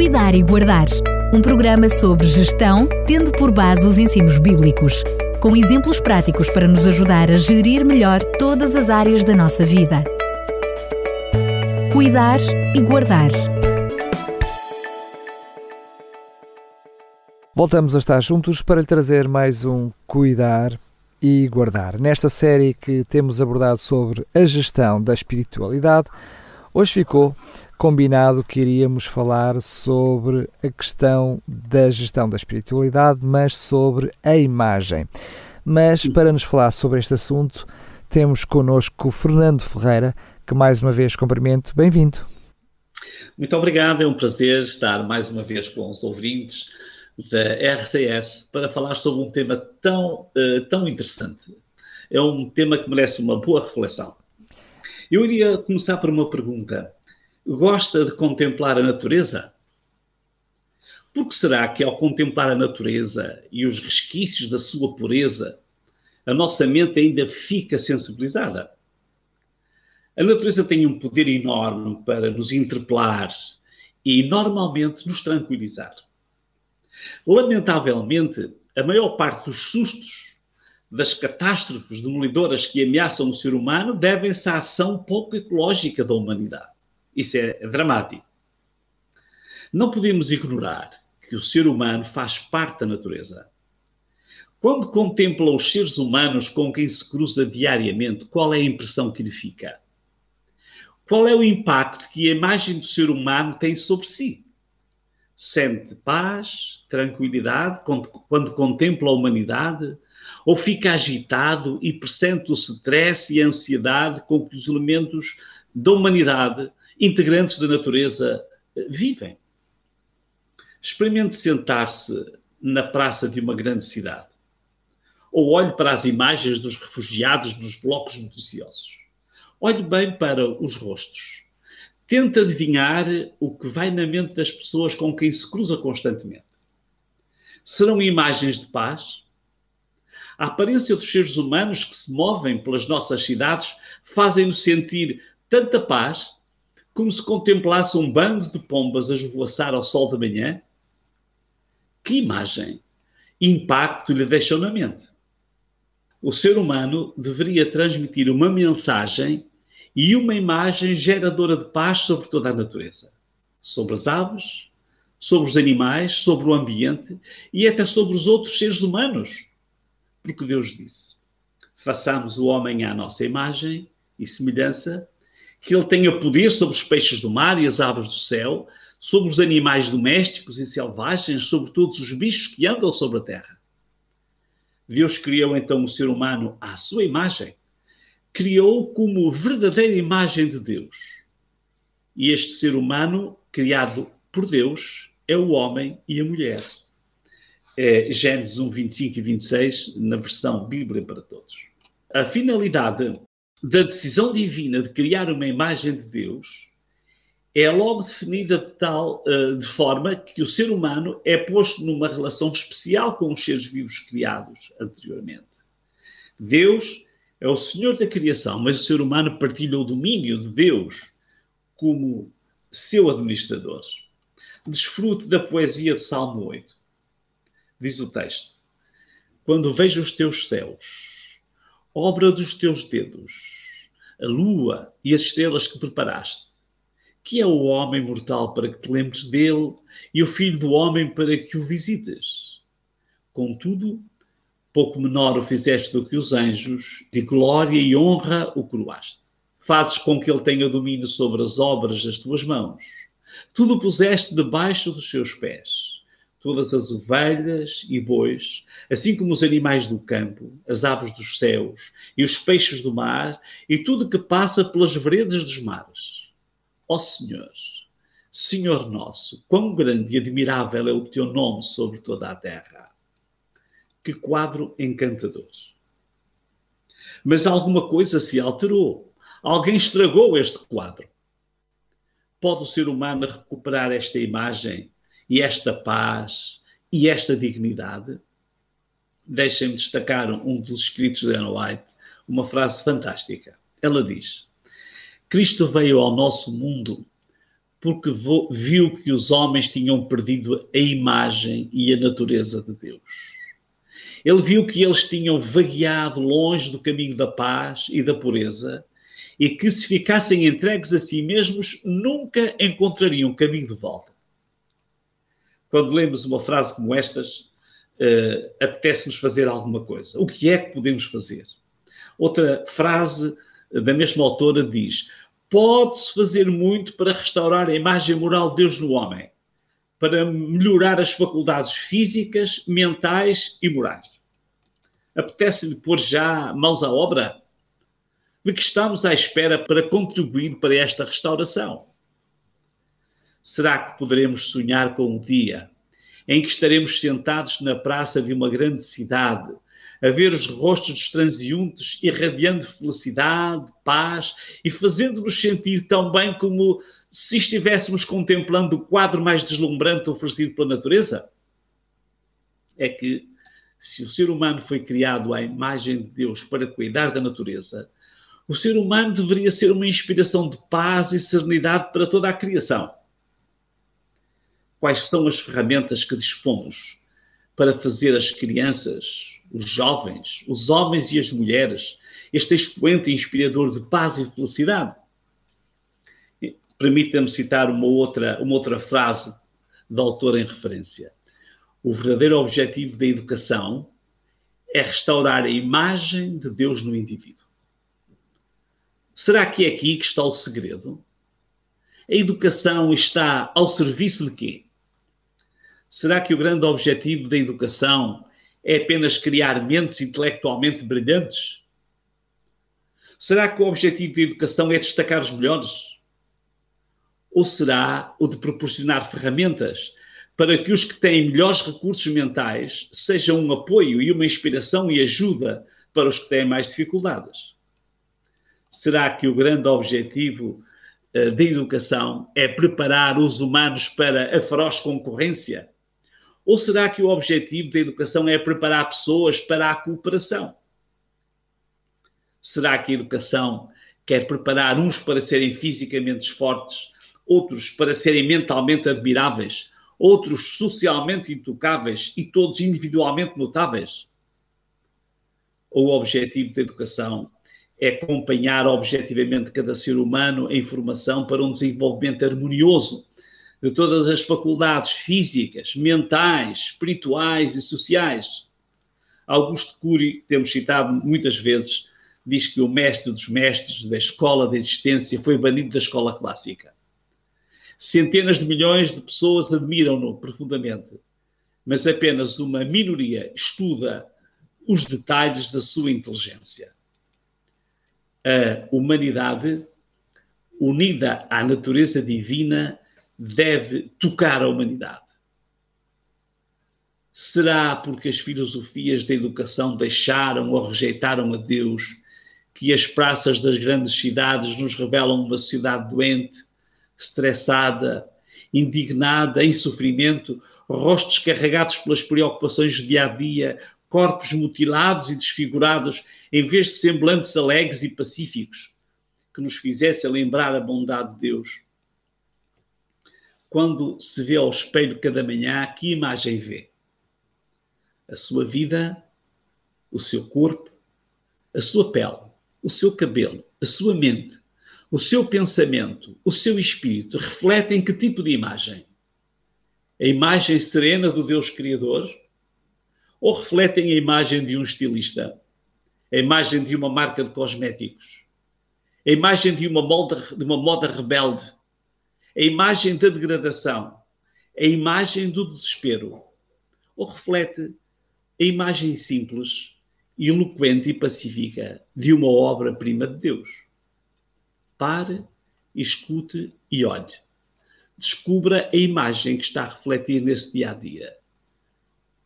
Cuidar e Guardar. Um programa sobre gestão, tendo por base os ensinos bíblicos, com exemplos práticos para nos ajudar a gerir melhor todas as áreas da nossa vida. Cuidar e Guardar. Voltamos a estar juntos para lhe trazer mais um Cuidar e Guardar. Nesta série que temos abordado sobre a gestão da espiritualidade, hoje ficou combinado que iríamos falar sobre a questão da gestão da espiritualidade, mas sobre a imagem. Mas para nos falar sobre este assunto, temos connosco Fernando Ferreira, que mais uma vez cumprimento. Bem-vindo. Muito obrigado, é um prazer estar mais uma vez com os ouvintes da RCS para falar sobre um tema tão, uh, tão interessante. É um tema que merece uma boa reflexão. Eu iria começar por uma pergunta. Gosta de contemplar a natureza? Por que será que ao contemplar a natureza e os resquícios da sua pureza, a nossa mente ainda fica sensibilizada? A natureza tem um poder enorme para nos interpelar e normalmente nos tranquilizar. Lamentavelmente, a maior parte dos sustos, das catástrofes demolidoras que ameaçam o ser humano devem-se à ação pouco ecológica da humanidade. Isso é dramático. Não podemos ignorar que o ser humano faz parte da natureza. Quando contempla os seres humanos com quem se cruza diariamente, qual é a impressão que lhe fica? Qual é o impacto que a imagem do ser humano tem sobre si? sente paz, tranquilidade quando, quando contempla a humanidade? Ou fica agitado e pressente o stress e a ansiedade com que os elementos da humanidade, integrantes da natureza, vivem? Experimente sentar-se na praça de uma grande cidade. Ou olhe para as imagens dos refugiados nos blocos noticiosos. Olhe bem para os rostos tenta adivinhar o que vai na mente das pessoas com quem se cruza constantemente. Serão imagens de paz? A aparência dos seres humanos que se movem pelas nossas cidades fazem-nos sentir tanta paz como se contemplasse um bando de pombas a esvoaçar ao sol da manhã? Que imagem, impacto lhe deixam na mente? O ser humano deveria transmitir uma mensagem e uma imagem geradora de paz sobre toda a natureza, sobre as aves, sobre os animais, sobre o ambiente e até sobre os outros seres humanos. Porque Deus disse: façamos o homem à nossa imagem e semelhança, que ele tenha poder sobre os peixes do mar e as aves do céu, sobre os animais domésticos e selvagens, sobre todos os bichos que andam sobre a terra. Deus criou então o ser humano à sua imagem criou como verdadeira imagem de Deus. E este ser humano, criado por Deus, é o homem e a mulher. É Gênesis 1, 25 e 26, na versão Bíblia para Todos. A finalidade da decisão divina de criar uma imagem de Deus é logo definida de tal uh, de forma que o ser humano é posto numa relação especial com os seres vivos criados anteriormente. Deus é o Senhor da criação, mas o ser humano partilha o domínio de Deus como seu administrador. Desfrute da poesia do Salmo 8. Diz o texto: Quando vejo os teus céus, obra dos teus dedos, a lua e as estrelas que preparaste, que é o homem mortal para que te lembres dele e o filho do homem para que o visites. Contudo, pouco menor o fizeste do que os anjos, de glória e honra o coroaste. Fazes com que ele tenha domínio sobre as obras das tuas mãos. Tudo puseste debaixo dos seus pés. Todas as ovelhas e bois, assim como os animais do campo, as aves dos céus e os peixes do mar, e tudo que passa pelas veredas dos mares. Ó Senhor, Senhor nosso, quão grande e admirável é o teu nome sobre toda a terra que quadro encantador. Mas alguma coisa se alterou. Alguém estragou este quadro. Pode o ser humano recuperar esta imagem e esta paz e esta dignidade? Deixem-me destacar um dos escritos de Anna White, uma frase fantástica. Ela diz: Cristo veio ao nosso mundo porque viu que os homens tinham perdido a imagem e a natureza de Deus. Ele viu que eles tinham vagueado longe do caminho da paz e da pureza e que, se ficassem entregues a si mesmos, nunca encontrariam caminho de volta. Quando lemos uma frase como estas, uh, apetece-nos fazer alguma coisa. O que é que podemos fazer? Outra frase da mesma autora diz: Pode-se fazer muito para restaurar a imagem moral de Deus no homem, para melhorar as faculdades físicas, mentais e morais. Apetece-lhe pôr já mãos à obra? De que estamos à espera para contribuir para esta restauração? Será que poderemos sonhar com o dia em que estaremos sentados na praça de uma grande cidade, a ver os rostos dos transeuntes irradiando felicidade, paz e fazendo-nos sentir tão bem como se estivéssemos contemplando o quadro mais deslumbrante oferecido pela natureza? É que, se o ser humano foi criado à imagem de Deus para cuidar da natureza, o ser humano deveria ser uma inspiração de paz e serenidade para toda a criação. Quais são as ferramentas que dispomos para fazer as crianças, os jovens, os homens e as mulheres, este expoente inspirador de paz e felicidade. Permita-me citar uma outra, uma outra frase da autora em referência. O verdadeiro objetivo da educação é restaurar a imagem de Deus no indivíduo. Será que é aqui que está o segredo? A educação está ao serviço de quê? Será que o grande objetivo da educação é apenas criar mentes intelectualmente brilhantes? Será que o objetivo da educação é destacar os melhores? Ou será o de proporcionar ferramentas para que os que têm melhores recursos mentais sejam um apoio e uma inspiração e ajuda para os que têm mais dificuldades? Será que o grande objetivo uh, da educação é preparar os humanos para a feroz concorrência? Ou será que o objetivo da educação é preparar pessoas para a cooperação? Será que a educação quer preparar uns para serem fisicamente fortes, outros para serem mentalmente admiráveis, outros socialmente intocáveis e todos individualmente notáveis? Ou o objetivo da educação é acompanhar objetivamente cada ser humano em formação para um desenvolvimento harmonioso de todas as faculdades físicas, mentais, espirituais e sociais. Augusto Cury, que temos citado muitas vezes, diz que o mestre dos mestres da escola da existência foi banido da escola clássica. Centenas de milhões de pessoas admiram-no profundamente, mas apenas uma minoria estuda os detalhes da sua inteligência. A humanidade, unida à natureza divina, deve tocar a humanidade? Será porque as filosofias da educação deixaram ou rejeitaram a Deus que as praças das grandes cidades nos revelam uma sociedade doente, estressada, indignada, em sofrimento, rostos carregados pelas preocupações do dia a dia, corpos mutilados e desfigurados, em vez de semblantes alegres e pacíficos, que nos fizessem lembrar a bondade de Deus quando se vê ao espelho cada manhã, que imagem vê? A sua vida, o seu corpo, a sua pele, o seu cabelo, a sua mente, o seu pensamento, o seu espírito refletem que tipo de imagem? A imagem serena do Deus Criador? Ou refletem a imagem de um estilista? A imagem de uma marca de cosméticos? A imagem de uma moda, de uma moda rebelde? A imagem da degradação, a imagem do desespero, ou reflete a imagem simples, eloquente e pacífica de uma obra-prima de Deus. Pare, escute e olhe. Descubra a imagem que está a refletir nesse dia a dia.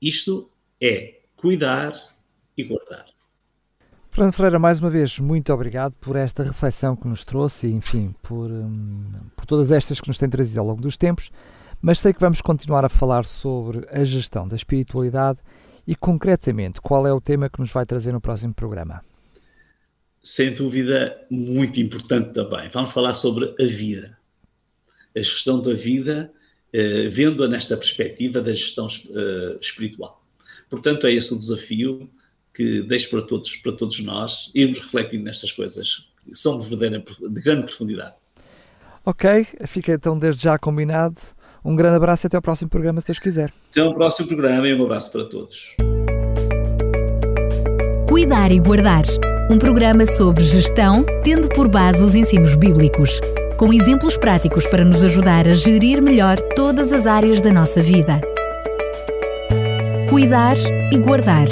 Isto é cuidar e guardar. Fernando Freira, mais uma vez, muito obrigado por esta reflexão que nos trouxe e, enfim, por, um, por todas estas que nos têm trazido ao longo dos tempos. Mas sei que vamos continuar a falar sobre a gestão da espiritualidade e, concretamente, qual é o tema que nos vai trazer no próximo programa? Sem dúvida, muito importante também. Vamos falar sobre a vida. a gestão da vida, uh, vendo-a nesta perspectiva da gestão uh, espiritual. Portanto, é esse o desafio que deixo para todos, para todos nós, irmos refletindo nestas coisas, são de, verdadeira, de grande profundidade. Ok, fica então desde já combinado. Um grande abraço e até ao próximo programa, se Deus quiser. Até ao próximo programa e um abraço para todos. Cuidar e Guardar um programa sobre gestão, tendo por base os ensinos bíblicos, com exemplos práticos para nos ajudar a gerir melhor todas as áreas da nossa vida. Cuidar e Guardar